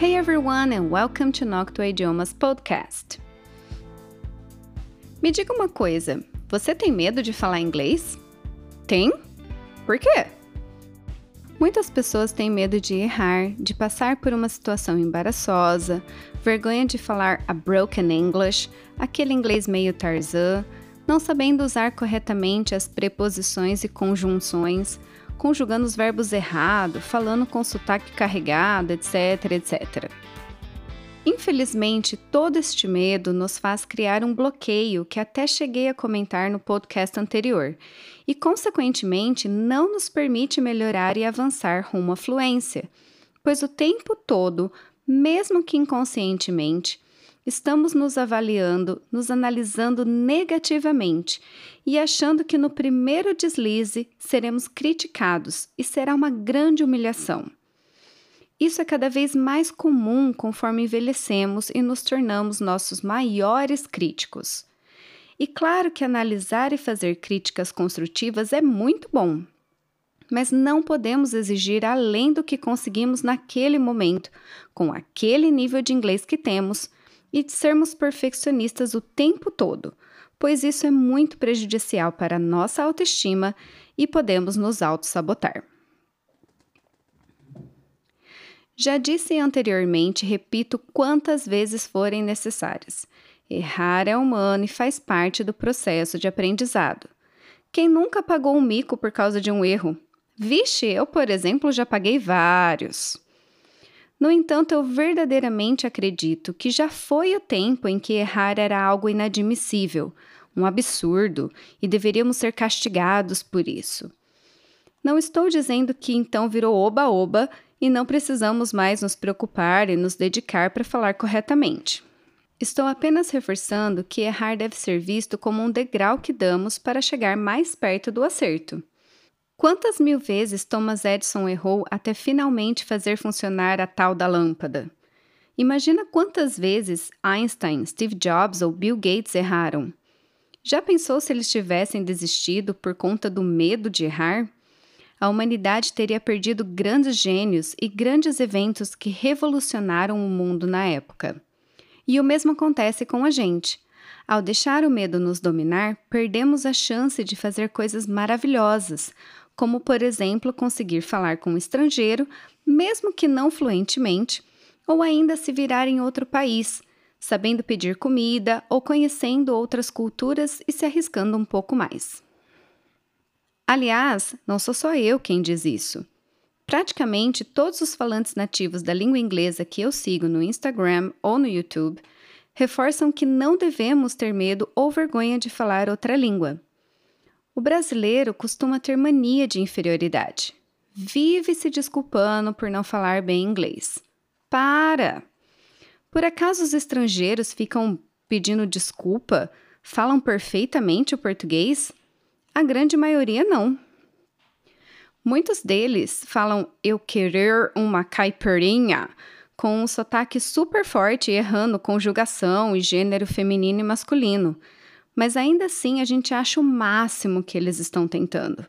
Hey everyone and welcome to Noctua Idiomas Podcast. Me diga uma coisa, você tem medo de falar inglês? Tem? Por quê? Muitas pessoas têm medo de errar, de passar por uma situação embaraçosa, vergonha de falar a broken English, aquele inglês meio Tarzan, não sabendo usar corretamente as preposições e conjunções, conjugando os verbos errado, falando com sotaque carregado, etc, etc. Infelizmente, todo este medo nos faz criar um bloqueio que até cheguei a comentar no podcast anterior, e, consequentemente, não nos permite melhorar e avançar rumo à fluência, pois o tempo todo, mesmo que inconscientemente, estamos nos avaliando, nos analisando negativamente e achando que no primeiro deslize seremos criticados e será uma grande humilhação. Isso é cada vez mais comum conforme envelhecemos e nos tornamos nossos maiores críticos. E claro que analisar e fazer críticas construtivas é muito bom, mas não podemos exigir além do que conseguimos naquele momento, com aquele nível de inglês que temos, e de sermos perfeccionistas o tempo todo, pois isso é muito prejudicial para a nossa autoestima e podemos nos auto-sabotar. Já disse anteriormente repito quantas vezes forem necessárias. Errar é humano e faz parte do processo de aprendizado. Quem nunca pagou um mico por causa de um erro? Vixe, eu, por exemplo, já paguei vários. No entanto, eu verdadeiramente acredito que já foi o tempo em que errar era algo inadmissível, um absurdo, e deveríamos ser castigados por isso. Não estou dizendo que então virou oba-oba e não precisamos mais nos preocupar e nos dedicar para falar corretamente. Estou apenas reforçando que errar deve ser visto como um degrau que damos para chegar mais perto do acerto. Quantas mil vezes Thomas Edison errou até finalmente fazer funcionar a tal da lâmpada? Imagina quantas vezes Einstein, Steve Jobs ou Bill Gates erraram. Já pensou se eles tivessem desistido por conta do medo de errar? A humanidade teria perdido grandes gênios e grandes eventos que revolucionaram o mundo na época. E o mesmo acontece com a gente. Ao deixar o medo nos dominar, perdemos a chance de fazer coisas maravilhosas, como, por exemplo, conseguir falar com um estrangeiro, mesmo que não fluentemente, ou ainda se virar em outro país, sabendo pedir comida ou conhecendo outras culturas e se arriscando um pouco mais. Aliás, não sou só eu quem diz isso. Praticamente todos os falantes nativos da língua inglesa que eu sigo no Instagram ou no YouTube reforçam que não devemos ter medo ou vergonha de falar outra língua. O brasileiro costuma ter mania de inferioridade. Vive se desculpando por não falar bem inglês. Para! Por acaso os estrangeiros ficam pedindo desculpa? Falam perfeitamente o português? A grande maioria não. Muitos deles falam eu querer uma caipirinha com um sotaque super forte, errando conjugação e gênero feminino e masculino mas ainda assim a gente acha o máximo que eles estão tentando.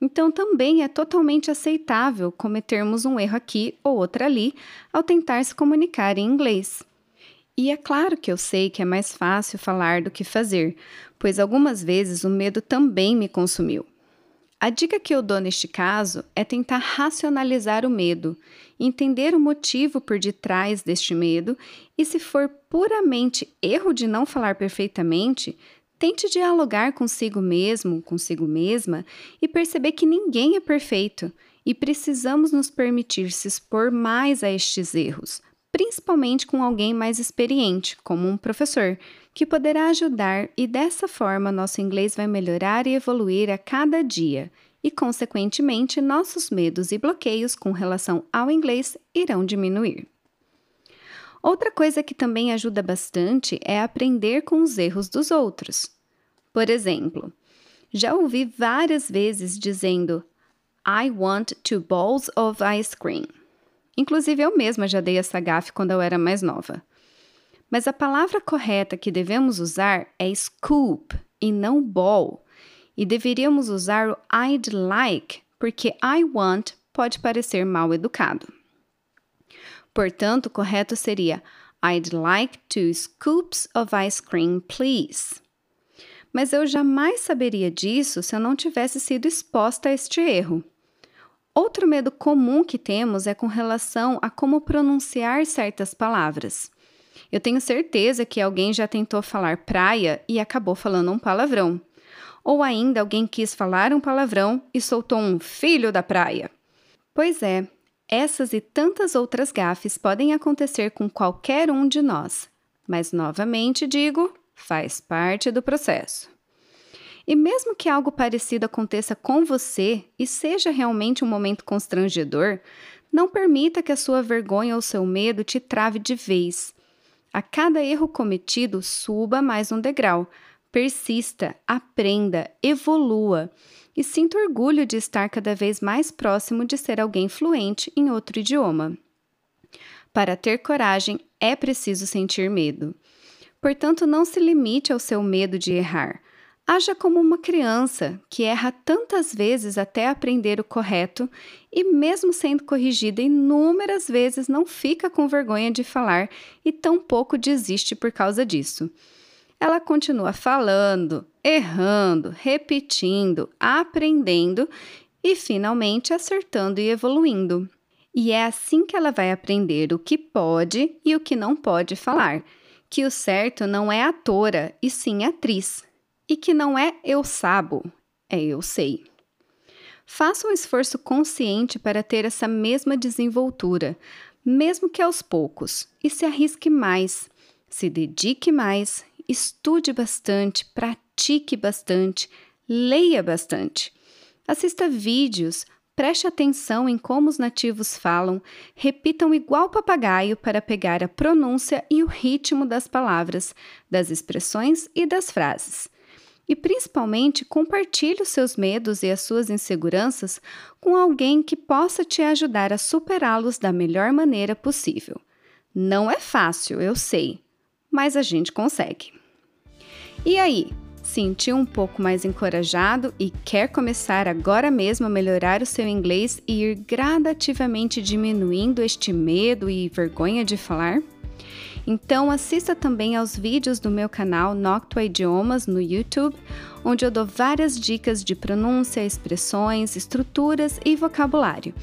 Então também é totalmente aceitável cometermos um erro aqui ou outro ali ao tentar se comunicar em inglês. E é claro que eu sei que é mais fácil falar do que fazer, pois algumas vezes o medo também me consumiu. A dica que eu dou neste caso é tentar racionalizar o medo, entender o motivo por detrás deste medo e, se for puramente erro de não falar perfeitamente, tente dialogar consigo mesmo, consigo mesma e perceber que ninguém é perfeito e precisamos nos permitir se expor mais a estes erros, principalmente com alguém mais experiente, como um professor, que poderá ajudar e dessa forma nosso inglês vai melhorar e evoluir a cada dia. E, consequentemente, nossos medos e bloqueios com relação ao inglês irão diminuir. Outra coisa que também ajuda bastante é aprender com os erros dos outros. Por exemplo, já ouvi várias vezes dizendo I want two bowls of ice cream. Inclusive, eu mesma já dei essa gafe quando eu era mais nova. Mas a palavra correta que devemos usar é scoop e não bowl. E deveríamos usar o I'd like, porque I want pode parecer mal educado. Portanto, o correto seria I'd like two scoops of ice cream, please. Mas eu jamais saberia disso se eu não tivesse sido exposta a este erro. Outro medo comum que temos é com relação a como pronunciar certas palavras. Eu tenho certeza que alguém já tentou falar praia e acabou falando um palavrão. Ou ainda alguém quis falar um palavrão e soltou um filho da praia. Pois é, essas e tantas outras gafes podem acontecer com qualquer um de nós, mas novamente digo, faz parte do processo. E mesmo que algo parecido aconteça com você e seja realmente um momento constrangedor, não permita que a sua vergonha ou seu medo te trave de vez. A cada erro cometido, suba mais um degrau. Persista, aprenda, evolua e sinta orgulho de estar cada vez mais próximo de ser alguém fluente em outro idioma. Para ter coragem, é preciso sentir medo. Portanto, não se limite ao seu medo de errar. Haja como uma criança que erra tantas vezes até aprender o correto e, mesmo sendo corrigida inúmeras vezes, não fica com vergonha de falar e tampouco desiste por causa disso. Ela continua falando, errando, repetindo, aprendendo e finalmente acertando e evoluindo. E é assim que ela vai aprender o que pode e o que não pode falar, que o certo não é atora e sim atriz e que não é eu sabo, é eu sei. Faça um esforço consciente para ter essa mesma desenvoltura, mesmo que aos poucos, e se arrisque mais, se dedique mais, estude bastante, pratique bastante, leia bastante. Assista vídeos, preste atenção em como os nativos falam, repitam igual papagaio para pegar a pronúncia e o ritmo das palavras, das expressões e das frases e principalmente compartilhe os seus medos e as suas inseguranças com alguém que possa te ajudar a superá-los da melhor maneira possível. Não é fácil, eu sei, mas a gente consegue. E aí, sentiu um pouco mais encorajado e quer começar agora mesmo a melhorar o seu inglês e ir gradativamente diminuindo este medo e vergonha de falar? Então assista também aos vídeos do meu canal Noctua Idiomas no YouTube, onde eu dou várias dicas de pronúncia, expressões, estruturas e vocabulário.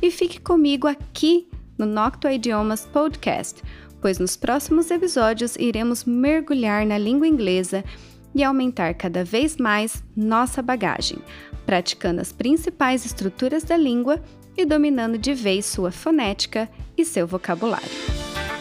E fique comigo aqui no Noctua Idiomas Podcast, pois nos próximos episódios iremos mergulhar na língua inglesa e aumentar cada vez mais nossa bagagem, praticando as principais estruturas da língua e dominando de vez sua fonética e seu vocabulário.